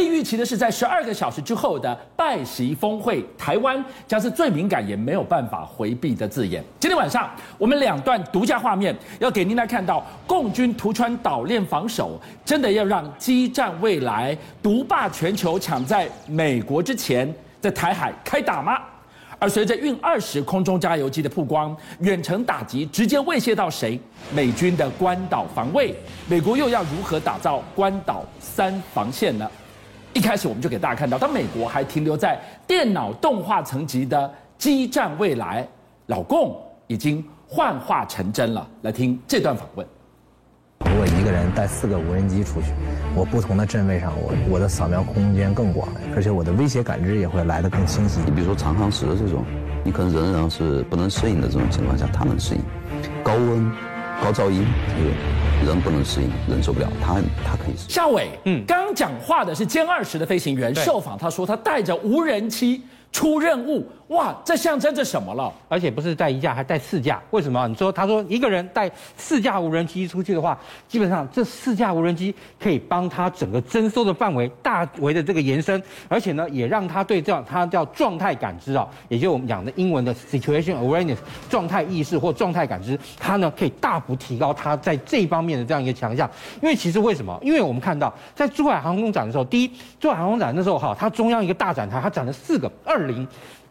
以预期的是，在十二个小时之后的拜习峰会，台湾将是最敏感也没有办法回避的字眼。今天晚上，我们两段独家画面要给您来看到，共军突穿岛链防守，真的要让激战未来独霸全球，抢在美国之前，在台海开打吗？而随着运二十空中加油机的曝光，远程打击直接威胁到谁？美军的关岛防卫，美国又要如何打造关岛三防线呢？一开始我们就给大家看到，当美国还停留在电脑动画层级的激战未来，老共已经幻化成真了。来听这段访问。如果一个人带四个无人机出去，我不同的阵位上，我我的扫描空间更广，而且我的威胁感知也会来得更清晰。你比如说长航时的这种，你可能仍然是不能适应的这种情况下，他能适应。高温、高噪音，因为人不能适应，人受不了，他他可以适应。夏伟，嗯，刚刚讲话的是歼二十的飞行员，受访他说他带着无人机出任务。哇，这象征着什么了？而且不是带一架，还带四架。为什么？你说，他说一个人带四架无人机出去的话，基本上这四架无人机可以帮他整个征收的范围大为的这个延伸，而且呢，也让他对这样他叫状态感知啊，也就我们讲的英文的 situation awareness 状态意识或状态感知，他呢可以大幅提高他在这方面的这样一个强项。因为其实为什么？因为我们看到在珠海航空展的时候，第一，珠海航空展那时候哈，它中央一个大展台，它展了四个二零。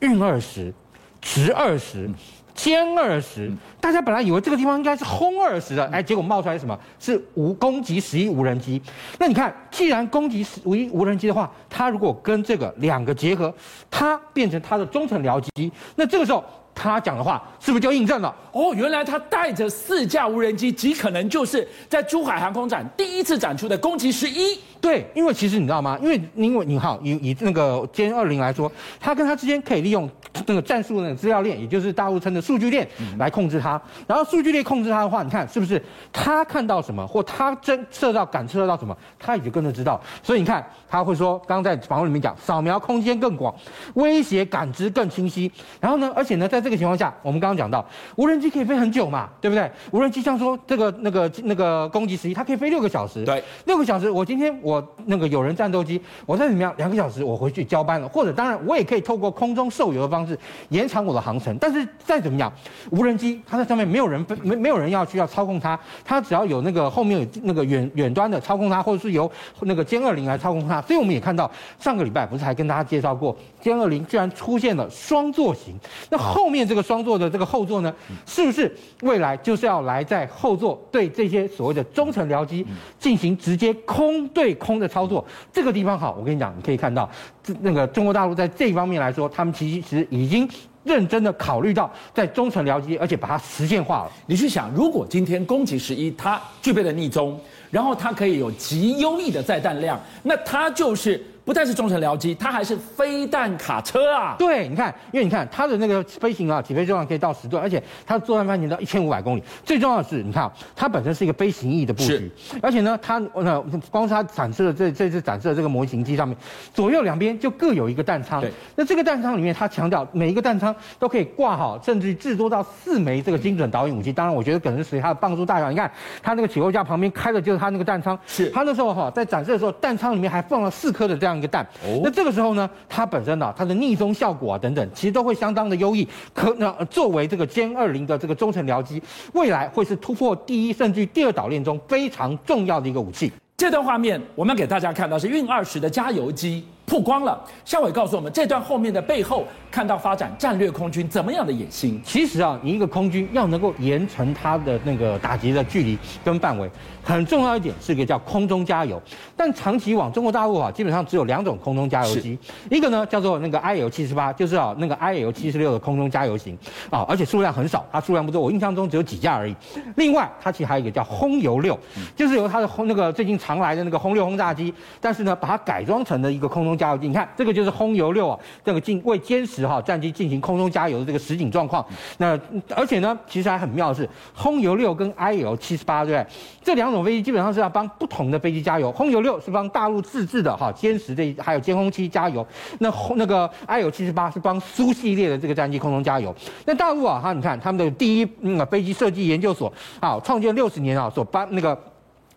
运二十、直二十、歼二十，大家本来以为这个地方应该是轰二十的，哎，结果冒出来什么？是无攻击十一无人机。那你看，既然攻击十一无人机的话，它如果跟这个两个结合，它变成它的中程僚机，那这个时候他讲的话是不是就印证了？哦，原来他带着四架无人机，极可能就是在珠海航空展第一次展出的攻击十一。对，因为其实你知道吗？因为因为你好，以以那个歼二零来说，它跟它之间可以利用那个战术的资料链，也就是大陆称的数据链来控制它。然后数据链控制它的话，你看是不是？它看到什么，或它侦测到、感测到什么，它也就跟着知道。所以你看，他会说，刚刚在访问里面讲，扫描空间更广，威胁感知更清晰。然后呢，而且呢，在这个情况下，我们刚刚讲到，无人机可以飞很久嘛，对不对？无人机像说这个那个那个攻击十一，它可以飞六个小时。对，六个小时，我今天我。那个有人战斗机，我再怎么样，两个小时我回去交班了，或者当然我也可以透过空中授油的方式延长我的航程。但是再怎么样，无人机它在上面没有人没没有人要去要操控它，它只要有那个后面有那个远远端的操控它，或者是由那个歼二零来操控它。所以我们也看到上个礼拜不是还跟大家介绍过，歼二零居然出现了双座型。那后面这个双座的这个后座呢，是不是未来就是要来在后座对这些所谓的中程僚机进行直接空对空的操作，这个地方好，我跟你讲，你可以看到，这那个中国大陆在这一方面来说，他们其实已经认真的考虑到在中程僚机，而且把它实现化了。你去想，如果今天攻击十一它具备了逆中，然后它可以有极优异的载弹量，那它就是。不但是中程僚机，它还是飞弹卡车啊！对，你看，因为你看它的那个飞行啊，起飞重量可以到十吨，而且它的作战半径到一千五百公里。最重要的是，你看它本身是一个飞行翼的布局，而且呢，它呃，光是它展示的这这次展示的这个模型机上面，左右两边就各有一个弹仓。对，那这个弹仓里面，它强调每一个弹仓都可以挂好，甚至至多到四枚这个精准导引武器。当然，我觉得可能是随它的磅数大小。你看它那个起落架旁边开的就是它那个弹仓。是，它那时候哈在展示的时候，弹仓里面还放了四颗的这样。一个弹，那这个时候呢，它本身呢、啊，它的逆中效果啊等等，其实都会相当的优异。可那作为这个歼二零的这个中程僚机，未来会是突破第一甚至第二岛链中非常重要的一个武器。这段画面我们给大家看到是运二十的加油机。曝光了，夏伟告诉我们，这段后面的背后看到发展战略空军怎么样的野心？其实啊，你一个空军要能够延长它的那个打击的距离跟范围，很重要一点是一个叫空中加油。但长期往中国大陆啊，基本上只有两种空中加油机，一个呢叫做那个 IL 七十八，就是啊那个 IL 七十六的空中加油型啊，而且数量很少，它数量不多，我印象中只有几架而已。另外，它其实还有一个叫轰油六，就是由它的轰那个最近常来的那个轰六轰炸机，但是呢把它改装成了一个空中。加油机，你看这个就是轰油六啊，这个进为歼十哈战机进行空中加油的这个实景状况。那而且呢，其实还很妙的是，轰油六跟 IL 七十八，对不对？这两种飞机基本上是要帮不同的飞机加油。轰油六是帮大陆自制的哈歼十这还有歼轰七加油，那那个 IL 七十八是帮苏系列的这个战机空中加油。那大陆啊哈，你看他们的第一那个飞机设计研究所啊，创建六十年啊，所帮那个。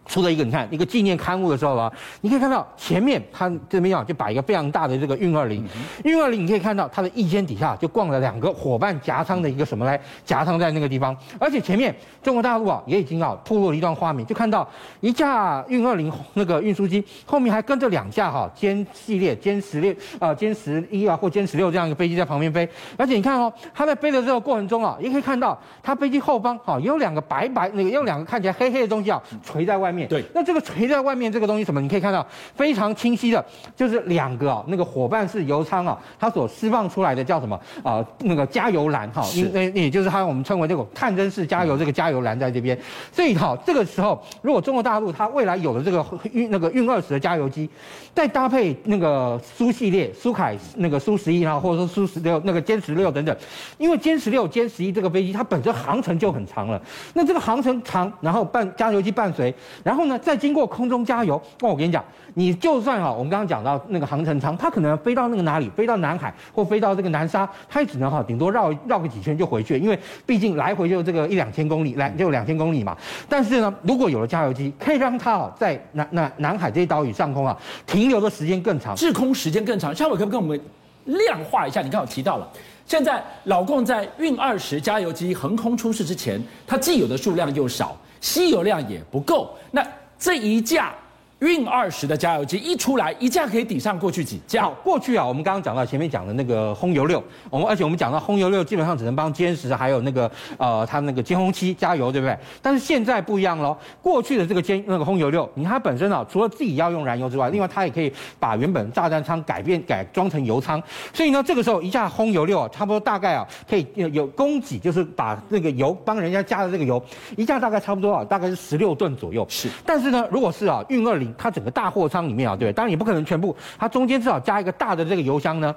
出了一个你看一个纪念刊物的时候啊，你可以看到前面它这边啊就摆一个非常大的这个运二零，运二零你可以看到它的翼尖底下就挂了两个伙伴夹仓的一个什么来夹仓在那个地方，而且前面中国大陆啊也已经啊透露了一段画面，就看到一架运二零那个运输机后面还跟着两架哈歼系列歼十六啊歼十一啊或歼十六这样一个飞机在旁边飞，而且你看哦，它在飞的这个过程中啊，也可以看到它飞机后方啊有两个白白那个有两个看起来黑黑的东西啊垂在外面。对，那这个垂在外面这个东西什么？你可以看到非常清晰的，就是两个啊，那个伙伴式油舱啊，它所释放出来的叫什么啊、呃？那个加油栏哈，因为也就是它我们称为这个探针式加油这个加油栏在这边。所以哈，这个时候如果中国大陆它未来有了这个运那个运二十的加油机，再搭配那个苏系列苏凯那个苏十一啊，或者说苏十六那个歼十六等等，因为歼十六、歼十一这个飞机它本身航程就很长了，那这个航程长，然后伴加油机伴随，然后呢，再经过空中加油，那我跟你讲，你就算哈，我们刚刚讲到那个航程长，它可能飞到那个哪里，飞到南海或飞到这个南沙，它也只能哈，顶多绕绕个几圈就回去，因为毕竟来回就这个一两千公里，来就两千公里嘛。但是呢，如果有了加油机，可以让它啊在南南南海这些岛屿上空啊停留的时间更长，滞空时间更长。孝玮可不可以跟我们量化一下？你刚好提到了，现在老共在运二十加油机横空出世之前，它既有的数量又少。稀有量也不够，那这一架。运二十的加油机一出来，一架可以抵上过去几架？过去啊，我们刚刚讲到前面讲的那个轰油六，我们而且我们讲到轰油六基本上只能帮歼十还有那个呃，它那个歼轰七加油，对不对？但是现在不一样喽，过去的这个歼那个轰油六，你看它本身啊，除了自己要用燃油之外，另外它也可以把原本炸弹舱改变改装成油舱，所以呢，这个时候一架轰油六啊，差不多大概啊可以有供给，就是把那个油帮人家加的这个油，一架大概差不多啊，大概是十六吨左右。是，但是呢，如果是啊运二零。它整个大货仓里面啊，对，当然也不可能全部，它中间至少加一个大的这个油箱呢，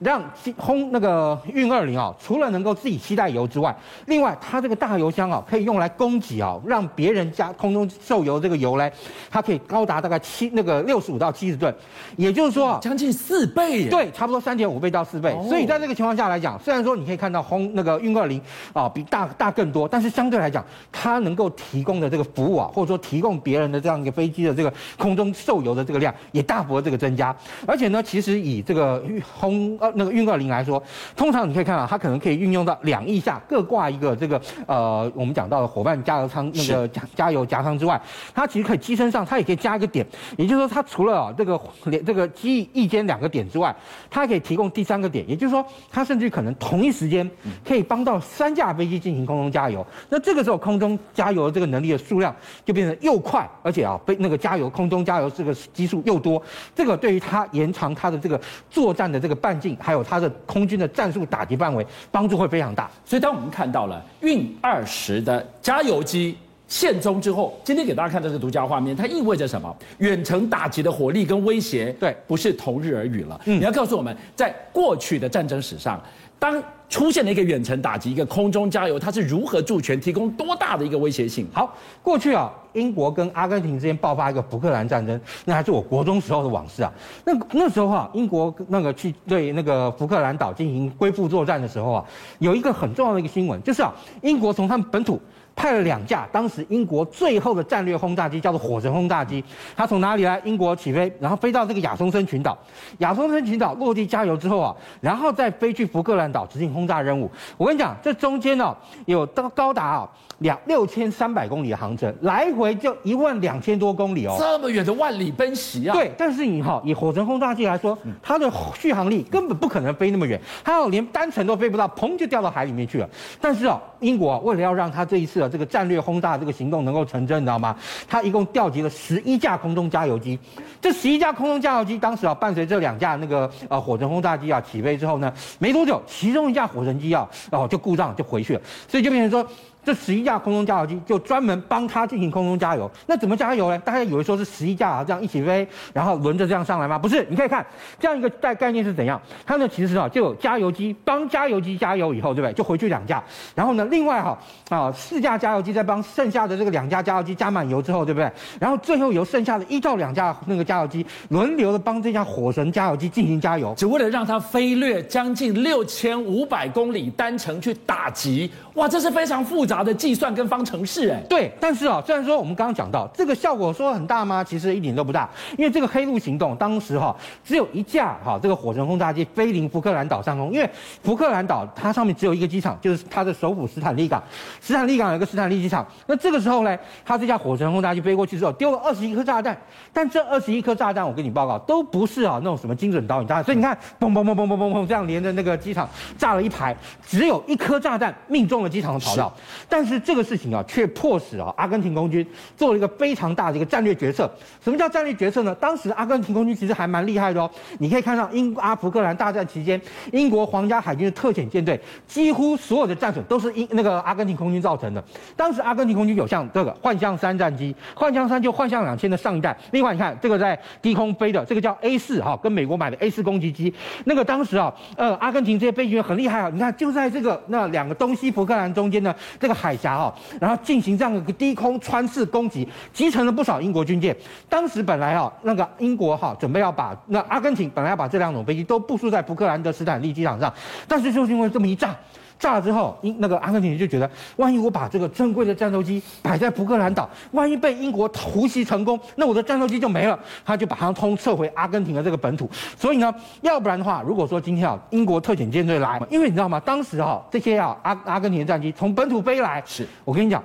让轰那个运二零啊，除了能够自己携带油之外，另外它这个大油箱啊，可以用来供给啊，让别人加空中受油这个油嘞，它可以高达大概七那个六十五到七十吨，也就是说啊，将近四倍，对，差不多三点五倍到四倍。所以在这个情况下来讲，虽然说你可以看到轰那个运二零啊比大大更多，但是相对来讲，它能够提供的这个服务啊，或者说提供别人的这样一个飞机的这个。空中受油的这个量也大幅的这个增加，而且呢，其实以这个轰呃那个运二零来说，通常你可以看到它可能可以运用到两翼下各挂一个这个呃我们讲到的伙伴加油舱那个加加油夹舱之外，它其实可以机身上它也可以加一个点，也就是说它除了啊这个连这个机翼间两个点之外，它还可以提供第三个点，也就是说它甚至可能同一时间可以帮到三架飞机进行空中加油，那这个时候空中加油的这个能力的数量就变成又快，而且啊被那个加油空。空中加油这个基数又多，这个对于它延长它的这个作战的这个半径，还有它的空军的战术打击范围，帮助会非常大。所以，当我们看到了运二十的加油机现中之后，今天给大家看这个独家画面，它意味着什么？远程打击的火力跟威胁，对，不是同日而语了。嗯，你要告诉我们，在过去的战争史上，当出现了一个远程打击，一个空中加油，它是如何助拳，提供多大的一个威胁性？好，过去啊，英国跟阿根廷之间爆发一个福克兰战争，那还是我国中时候的往事啊。那那时候啊，英国那个去对那个福克兰岛进行恢复作战的时候啊，有一个很重要的一个新闻，就是啊，英国从他们本土。派了两架，当时英国最后的战略轰炸机叫做火神轰炸机，它从哪里来？英国起飞，然后飞到这个亚松森群岛，亚松森群岛落地加油之后啊，然后再飞去福克兰岛执行轰炸任务。我跟你讲，这中间呢、有高高达啊两六千三百公里的航程，来回就一万两千多公里哦，这么远的万里奔袭啊！对，但是你哈以火神轰炸机来说，它的续航力根本不可能飞那么远，它要连单程都飞不到，砰就掉到海里面去了。但是啊，英国为了要让它这一次的这个战略轰炸这个行动能够成真，你知道吗？它一共调集了十一架空中加油机。这十一架空中加油机当时啊，伴随这两架那个呃火神轰炸机啊起飞之后呢，没多久，其中一架火神机啊，然后就故障就回去了，所以就变成说。这十一架空中加油机就专门帮他进行空中加油。那怎么加油呢？大家以为说是十一架啊这样一起飞，然后轮着这样上来吗？不是，你可以看这样一个概概念是怎样。它呢其实啊就有加油机帮加油机加油以后，对不对？就回去两架。然后呢另外哈啊四架加油机在帮剩下的这个两架加油机加满油之后，对不对？然后最后由剩下的一到两架那个加油机轮流的帮这架火神加油机进行加油，只为了让它飞掠将近六千五百公里单程去打击。哇，这是非常复杂。杂的计算跟方程式，哎，对。但是啊，虽然说我们刚刚讲到这个效果说很大吗？其实一点都不大，因为这个黑鹿行动当时哈只有一架哈这个火神轰炸机飞临福克兰岛上空，因为福克兰岛它上面只有一个机场，就是它的首府斯坦利港。斯坦利港有一个斯坦利机场。那这个时候呢，它这架火神轰炸机飞过去之后，丢了二十一颗炸弹。但这二十一颗炸弹，我跟你报告，都不是啊那种什么精准导引炸弹。所以你看，嘣嘣嘣嘣嘣嘣嘣，这样连着那个机场炸了一排，只有一颗炸弹命中了机场的跑道。但是这个事情啊，却迫使啊阿根廷空军做了一个非常大的一个战略决策。什么叫战略决策呢？当时阿根廷空军其实还蛮厉害的哦。你可以看到英阿福克兰大战期间，英国皇家海军的特遣舰队几乎所有的战损都是英那个阿根廷空军造成的。当时阿根廷空军有像这个幻象三战机，幻象三就幻象两千的上一代。另外你看这个在低空飞的这个叫 A 四哈，跟美国买的 A 四攻击机，那个当时啊，呃，阿根廷这些飞行员很厉害啊。你看就在这个那两个东西福克兰中间呢这个海峡哈，然后进行这样一个低空穿刺攻击，击沉了不少英国军舰。当时本来哈那个英国哈准备要把那阿根廷本来要把这两种飞机都部署在福克兰德斯坦利机场上，但是就是因为这么一炸。炸了之后，英那个阿根廷人就觉得，万一我把这个珍贵的战斗机摆在福克兰岛，万一被英国突袭成功，那我的战斗机就没了。他就把它通撤回阿根廷的这个本土。所以呢，要不然的话，如果说今天啊，英国特遣舰队来，因为你知道吗？当时啊，这些啊阿阿根廷的战机从本土飞来，是我跟你讲。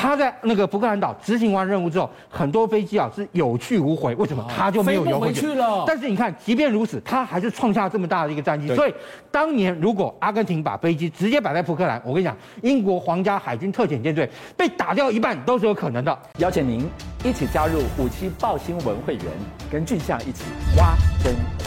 他在那个福克兰岛执行完任务之后，很多飞机啊是有去无回。为什么？他就没有游回去了。但是你看，即便如此，他还是创下这么大的一个战绩。所以当年如果阿根廷把飞机直接摆在福克兰，我跟你讲，英国皇家海军特遣舰队被打掉一半都是有可能的。邀请您一起加入五七报新闻会员，跟俊相一起挖真相。